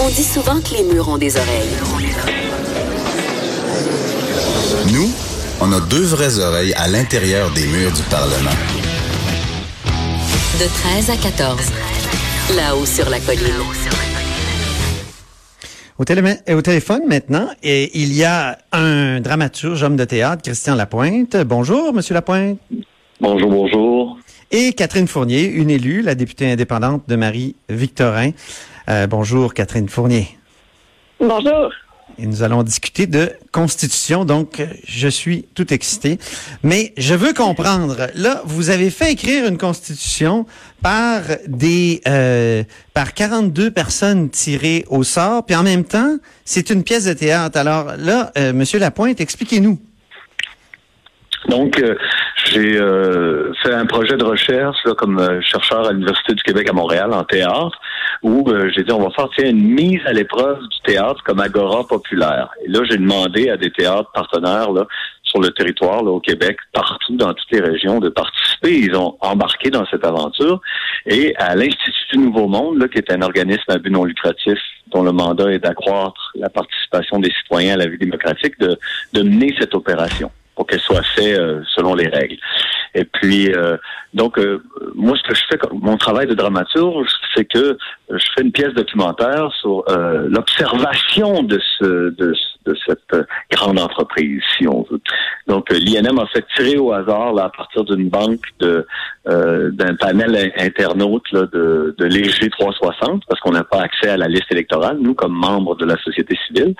On dit souvent que les murs ont des oreilles. Nous, on a deux vraies oreilles à l'intérieur des murs du Parlement. De 13 à 14. Là-haut sur la colline. Au, télé- au téléphone maintenant, et il y a un dramaturge, homme de théâtre, Christian Lapointe. Bonjour, Monsieur Lapointe. Bonjour, bonjour. Et Catherine Fournier, une élue, la députée indépendante de Marie-Victorin. Euh, bonjour, Catherine Fournier. Bonjour. Et nous allons discuter de constitution, donc je suis tout excité. Mais je veux comprendre, là, vous avez fait écrire une constitution par des euh, par 42 personnes tirées au sort, puis en même temps, c'est une pièce de théâtre. Alors là, euh, Monsieur Lapointe, expliquez-nous. Donc, euh, j'ai euh, fait un projet de recherche là, comme chercheur à l'Université du Québec à Montréal en théâtre, où euh, j'ai dit on va faire une mise à l'épreuve du théâtre comme agora populaire. Et là, j'ai demandé à des théâtres partenaires là, sur le territoire là, au Québec, partout dans toutes les régions, de participer. Ils ont embarqué dans cette aventure. Et à l'Institut du Nouveau Monde, là, qui est un organisme à but non lucratif dont le mandat est d'accroître la participation des citoyens à la vie démocratique, de mener cette opération pour qu'elle soit faite euh, selon les règles. Et puis, euh, donc, euh, moi, ce que je fais, mon travail de dramaturge, c'est que je fais une pièce documentaire sur euh, l'observation de ce de, de cette euh, grande entreprise, si on veut. Donc, euh, l'INM a fait tirer au hasard là, à partir d'une banque de euh, d'un panel internaute là, de, de Léger 360, parce qu'on n'a pas accès à la liste électorale, nous, comme membres de la société civile.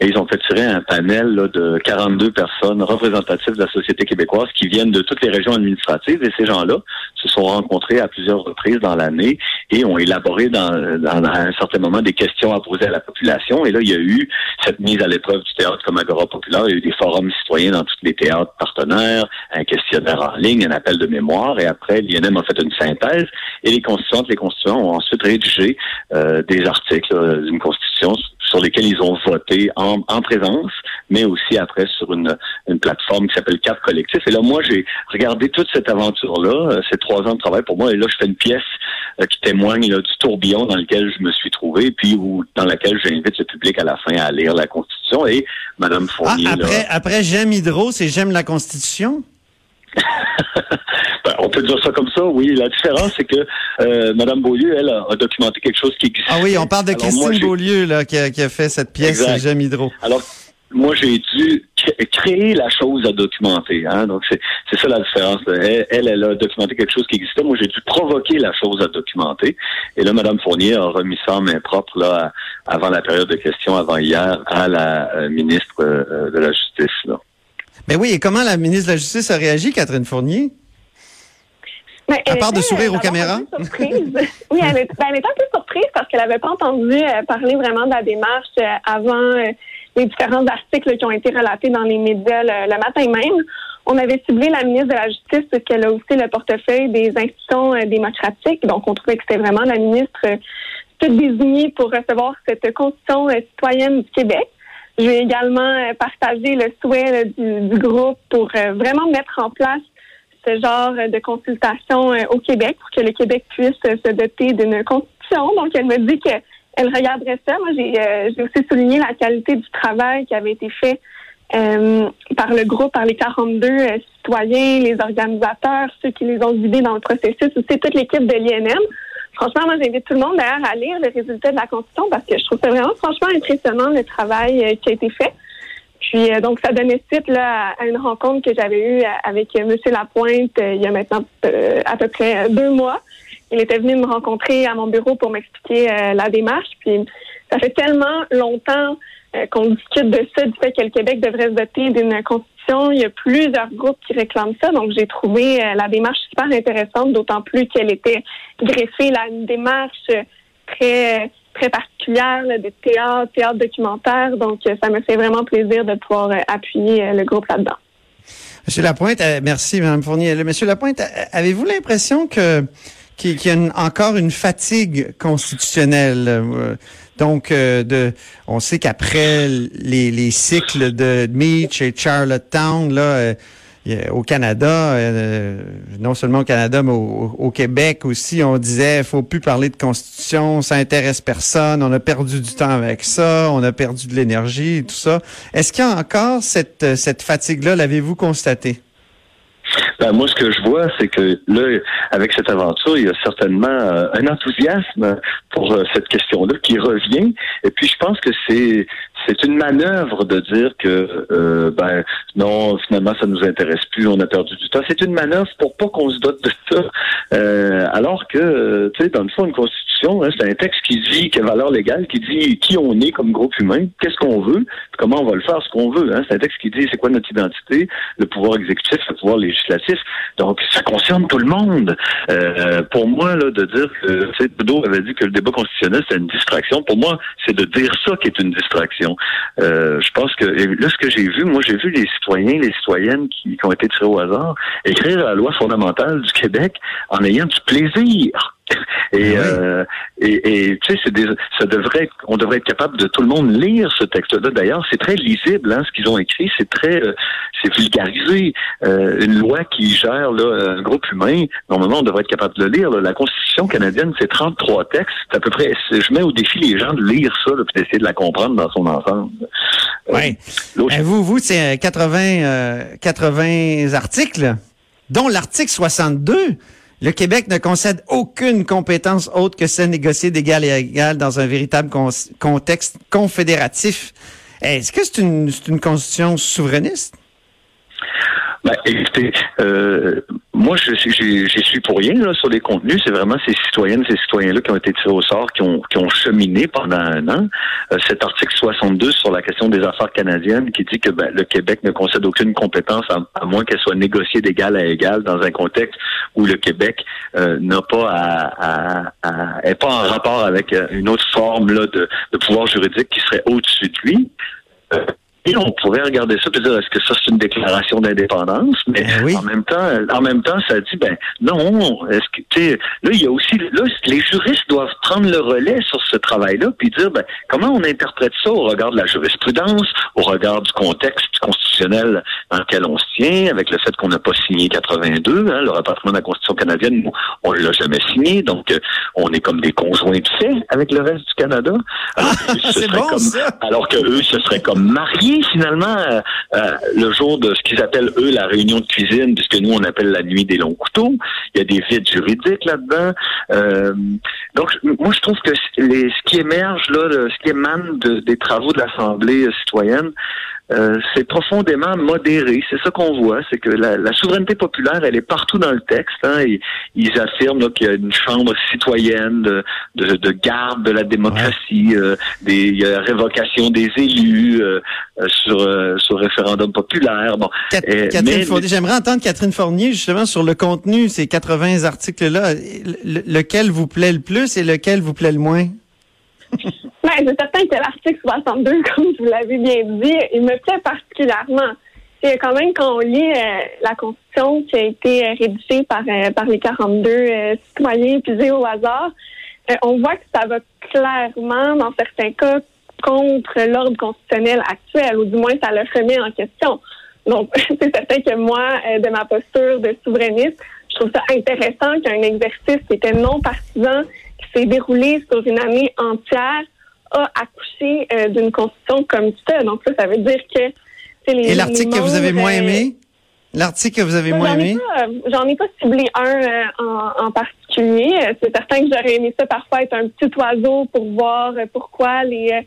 Et ils ont fait tirer un panel là, de 42 personnes représentatives de la société québécoise qui viennent de toutes les régions administratives. Et ces gens-là se sont rencontrés à plusieurs reprises dans l'année et ont élaboré dans, dans, à un certain moment des questions à poser à la population. Et là, il y a eu cette mise à l'épreuve du théâtre comme agora populaire. Il y a eu des forums citoyens dans tous les théâtres partenaires, un questionnaire en ligne, un appel de mémoire. Et après, l'INM a fait une synthèse. Et les constituantes, les constituants ont ensuite rédigé euh, des articles euh, d'une constitution sur lesquels ils ont voté en, en présence, mais aussi après sur une, une plateforme qui s'appelle Cap Collectif. Et là, moi, j'ai regardé toute cette aventure-là, euh, ces trois ans de travail pour moi, et là, je fais une pièce euh, qui témoigne là, du tourbillon dans lequel je me suis trouvé, puis où, dans laquelle j'invite le public à la fin à lire la Constitution. Et Madame Ah, Fournier, là, après, après j'aime Hydro, c'est j'aime la Constitution? ben, on peut dire ça comme ça, oui. La différence, c'est que euh, Madame Beaulieu, elle, a, a documenté quelque chose qui existe. Ah oui, on parle de Alors, Christine moi, Beaulieu là, qui, a, qui a fait cette pièce. J'aime Hydro. Alors, moi, j'ai dû cré- créer la chose à documenter. Hein? Donc, c'est ça la différence. Elle, elle, elle a documenté quelque chose qui existait. Moi, j'ai dû provoquer la chose à documenter. Et là, Mme Fournier a remis ça en main propre là, à- avant la période de questions, avant hier, à la euh, ministre euh, de la Justice. Là. Ben oui, et comment la ministre de la Justice a réagi, Catherine Fournier? Mais À elle part de sourire aux caméras? un peu surprise. oui, elle, est- ben, elle était un peu surprise parce qu'elle n'avait pas entendu euh, parler vraiment de la démarche avant euh, les différents articles qui ont été relatés dans les médias le, matin même. On avait ciblé la ministre de la Justice parce qu'elle a aussi le portefeuille des institutions euh, démocratiques. Donc, on trouvait que c'était vraiment la ministre euh, toute désignée pour recevoir cette constitution euh, citoyenne du Québec. J'ai également partagé le souhait du, du groupe pour vraiment mettre en place ce genre de consultation au Québec pour que le Québec puisse se doter d'une constitution. Donc, elle me dit qu'elle regarderait ça. Moi, j'ai euh, aussi souligné la qualité du travail qui avait été fait euh, par le groupe, par les 42 euh, citoyens, les organisateurs, ceux qui les ont guidés dans le processus, aussi toute l'équipe de l'INM. Franchement, moi, j'invite tout le monde d'ailleurs à lire le résultat de la Constitution parce que je trouve ça vraiment franchement impressionnant le travail euh, qui a été fait. Puis euh, donc ça donnait suite là, à, une rencontre que j'avais eue euh, avec Monsieur Lapointe il y a maintenant à peu près deux mois. Il était venu me rencontrer à mon bureau pour m'expliquer euh, la démarche. Puis ça fait tellement longtemps euh, qu'on discute de ça, du fait que le Québec devrait se doter d'une constitution. Il y a plusieurs groupes qui réclament ça. Donc, j'ai trouvé euh, la démarche super intéressante, d'autant plus qu'elle était greffée à une démarche très très particulière de théâtre, théâtre documentaire. Donc, ça me fait vraiment plaisir de pouvoir appuyer le groupe là-dedans. Monsieur Lapointe, merci, Mme Fournier. Monsieur Lapointe, avez-vous l'impression que qu'il y a encore une fatigue constitutionnelle? euh, donc, euh, de, on sait qu'après les, les cycles de Meach et Charlottetown, là, euh, a- au Canada, euh, non seulement au Canada, mais au, Québec aussi, on disait, faut plus parler de constitution, ça intéresse personne, on a perdu du temps avec ça, on a perdu de l'énergie, et tout ça. Est-ce qu'il y a encore euh, cette fatigue-là, l'avez-vous constaté? Ben, moi, ce que je vois, c'est que là, avec cette aventure, il y a certainement euh, un enthousiasme pour euh, cette question-là qui revient. Et puis, je pense que c'est c'est une manœuvre de dire que euh, ben non, finalement, ça nous intéresse plus, on a perdu du temps. C'est une manœuvre pour pas qu'on se dote de ça. Euh, alors que, tu sais, dans le fond, une constitution, hein, c'est un texte qui dit, a valeur légale, qui dit qui on est comme groupe humain, qu'est-ce qu'on veut, comment on va le faire, ce qu'on veut. Hein. C'est un texte qui dit c'est quoi notre identité, le pouvoir exécutif, le pouvoir législatif. Donc, ça concerne tout le monde. Euh, pour moi, là, de dire que, avait dit que le débat constitutionnel, c'est une distraction. Pour moi, c'est de dire ça qui est une distraction. Euh, je pense que, là, ce que j'ai vu, moi, j'ai vu les citoyens, les citoyennes qui, qui ont été tirés au hasard écrire la loi fondamentale du Québec en ayant du plaisir. Et, Ben euh, et, et, tu sais, c'est des, ça devrait, on devrait être capable de tout le monde lire ce texte-là. D'ailleurs, c'est très lisible, hein, ce qu'ils ont écrit, c'est très, euh, c'est vulgarisé. Euh, une loi qui gère là, un groupe humain, normalement, on devrait être capable de le lire. là. La Constitution canadienne, c'est 33 textes. C'est à peu près, je mets au défi les gens de lire ça, là, puis d'essayer de la comprendre dans son ensemble. Euh, Oui. Ben, vous, vous, c'est euh, 80, euh, 80 articles, dont l'article 62. Le Québec ne concède aucune compétence autre que celle négociée d'égal à égal dans un véritable con- contexte confédératif. Est-ce que c'est une, une constitution souverainiste? Ben, écoutez, euh, j'y suis pour rien là, sur les contenus. C'est vraiment ces citoyennes, ces citoyens-là qui ont été tirés au sort, qui ont, qui ont cheminé pendant un an. Euh, cet article 62 sur la question des affaires canadiennes qui dit que ben, le Québec ne concède aucune compétence à, à moins qu'elle soit négociée d'égal à égal dans un contexte où le Québec euh, n'a pas à, à, à- est pas en rapport avec euh, une autre forme là, de, de pouvoir juridique qui serait au-dessus de lui. Euh, et on pourrait regarder ça et dire est-ce que ça c'est une déclaration d'indépendance, mais Ben oui. en même temps, en même temps, ça dit ben non. Est-ce que tu sais, là il y a aussi là les juristes doivent prendre le relais sur ce travail-là puis dire ben comment on interprète ça au regard de la jurisprudence, au regard du contexte constitutionnel dans lequel on se tient, avec le fait qu'on n'a pas signé 82, hein, le rapatriement de la Constitution canadienne, on l'a jamais signé, donc euh, on est comme des conjoints de fait avec le reste du Canada. Alors eux, ce serait bon, comme- ça. alors que eux se seraient comme mariés finalement euh, euh, le jour de ce qu'ils appellent eux la réunion de cuisine, puisque nous on appelle la nuit des longs couteaux. Il y a des vides juridiques là-dedans. Euh, donc moi je trouve que les, ce qui émerge là, ce qui émane de- des travaux de l'Assemblée citoyenne, euh, c'est profondément modéré. C'est ça qu'on voit, c'est que la, la souveraineté populaire, elle est partout dans le texte. Hein, et ils affirment là, qu'il y a une chambre citoyenne de, de, de garde de la démocratie, euh, des, il y a révocation des élus euh, euh, sur, euh, sur référendum populaire. Bon, Cat- Euh, Catherine mais- j'aimerais entendre Catherine Fournier justement sur le contenu, ces 80 articles-là. Le- lequel vous plaît le plus et lequel vous plaît le moins? Ben, c'est certain que l'article 62, comme vous l'avez bien dit, il me plaît particulièrement. C'est quand même quand on lit euh, la Constitution qui a été euh, rédigée par, euh, par les 42 euh, citoyens pisés au hasard, euh, on voit que ça va clairement, dans certains cas, contre l'ordre constitutionnel actuel, ou du moins ça le remet en question. Donc, c'est certain que moi, de ma posture de souverainiste, je trouve ça intéressant qu'un exercice qui était non partisan, qui s'est déroulé sur une année entière, a accouché euh, d'une constitution comme ça. Donc, ça, ça veut dire que c'est les Et l'article que vous avez moins euh, aimé? L'article que vous avez moi, moins aimé? euh, j'en ai pas ciblé un euh, en, en particulier. Euh, C'est certain que j'aurais aimé ça parfois être un petit oiseau pour voir euh, pourquoi les, euh,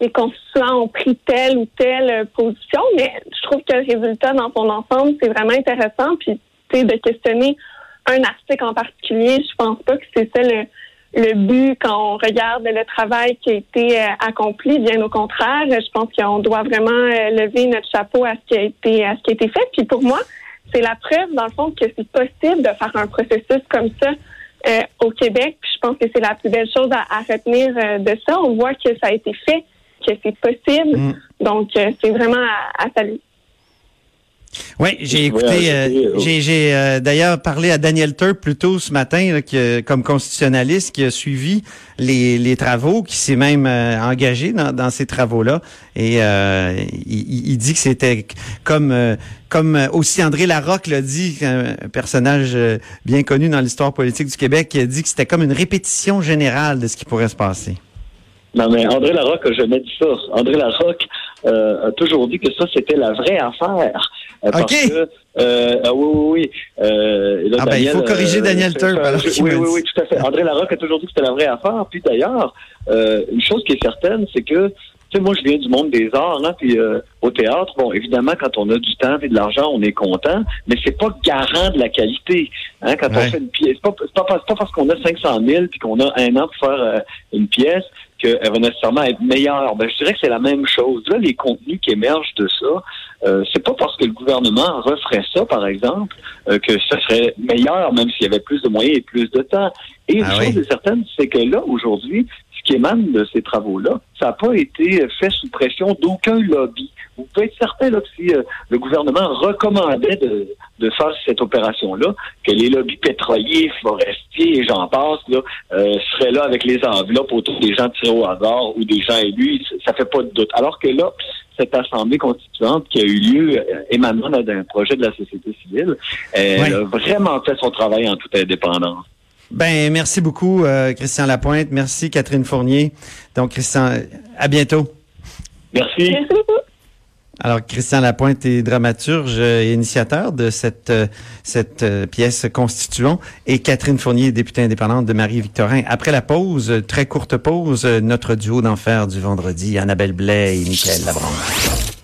les constituants ont pris telle ou telle euh, position, mais je trouve que le résultat dans son ensemble, c'est vraiment intéressant. Puis, tu sais, de questionner un article en particulier, je pense pas que c'est ça le, le but quand on regarde le travail qui a été euh, accompli. Bien au contraire, je pense qu'on doit vraiment euh, lever notre chapeau à ce qui a été à ce qui a été fait. Puis pour moi, c'est la preuve dans le fond que c'est possible de faire un processus comme ça euh, au Québec. Puis je pense que c'est la plus belle chose à, retenir de ça. On voit que ça a été fait, que c'est possible. Mm. Donc c'est vraiment à, à saluer. Oui, j'ai écouté, euh, j'ai euh, d'ailleurs parlé à Daniel Turp plus tôt ce matin, comme constitutionnaliste, qui a suivi les, les travaux, qui s'est même euh, engagé dans, dans ces travaux-là. Et il, il, dit que c'était comme comme aussi André Larocque l'a dit, un personnage bien connu dans l'histoire politique du Québec, qui a dit que c'était comme une répétition générale de ce qui pourrait se passer. Non, mais André Larocque a jamais dit ça. André Larocque a toujours dit que ça, c'était la vraie affaire. Euh, que, euh, ah oui, oui, oui. Euh, ah ben, il faut corriger Daniel Turp. Oui, oui, oui, tout à fait. André Larocque a toujours dit que c'était la vraie affaire. Puis d'ailleurs, une chose qui est certaine, c'est que tu sais, moi, je viens du monde des arts, hein, puis au théâtre, bon, évidemment, quand on a du temps et de l'argent, on est content, mais c'est pas garant de la qualité. Hein, quand on fait une pièce, c'est pas, pas, pas, parce qu'on a 500 000 puis qu'on a un an pour faire une pièce qu'elle va nécessairement être meilleure. Ben, je dirais que c'est la même chose. Là, les contenus qui émergent de ça, euh, c'est pas parce que le gouvernement referait ça, par exemple, euh, que ce serait meilleur, même s'il y avait plus de moyens et plus de temps. Et une ah chose est certaine, c'est que là, aujourd'hui, qui émane de ces travaux-là, ça n'a pas été fait sous pression d'aucun lobby. Vous pouvez être certain là, que si euh, le gouvernement recommandait de, de faire cette opération-là, que les lobbies pétroliers, forestiers et j'en passe là, euh, seraient là avec les enveloppes autour des gens tirés au hasard ou des gens élus, ça fait pas de doute. Alors que là, cette assemblée constituante qui a eu lieu euh, émanant d'un projet de la société civile, elle a vraiment fait son travail en toute indépendance. Ben merci beaucoup euh, Christian Lapointe, merci Catherine Fournier. Donc Christian, à bientôt. Merci. Merci beaucoup. Alors, Christian Lapointe est dramaturge et initiateur de cette, euh, cette euh, pièce constituant et Catherine Fournier, députée indépendante de Marie-Victorin. Après la pause, très courte pause, notre duo d'enfer du vendredi, Annabelle Blais et Michael Labranche.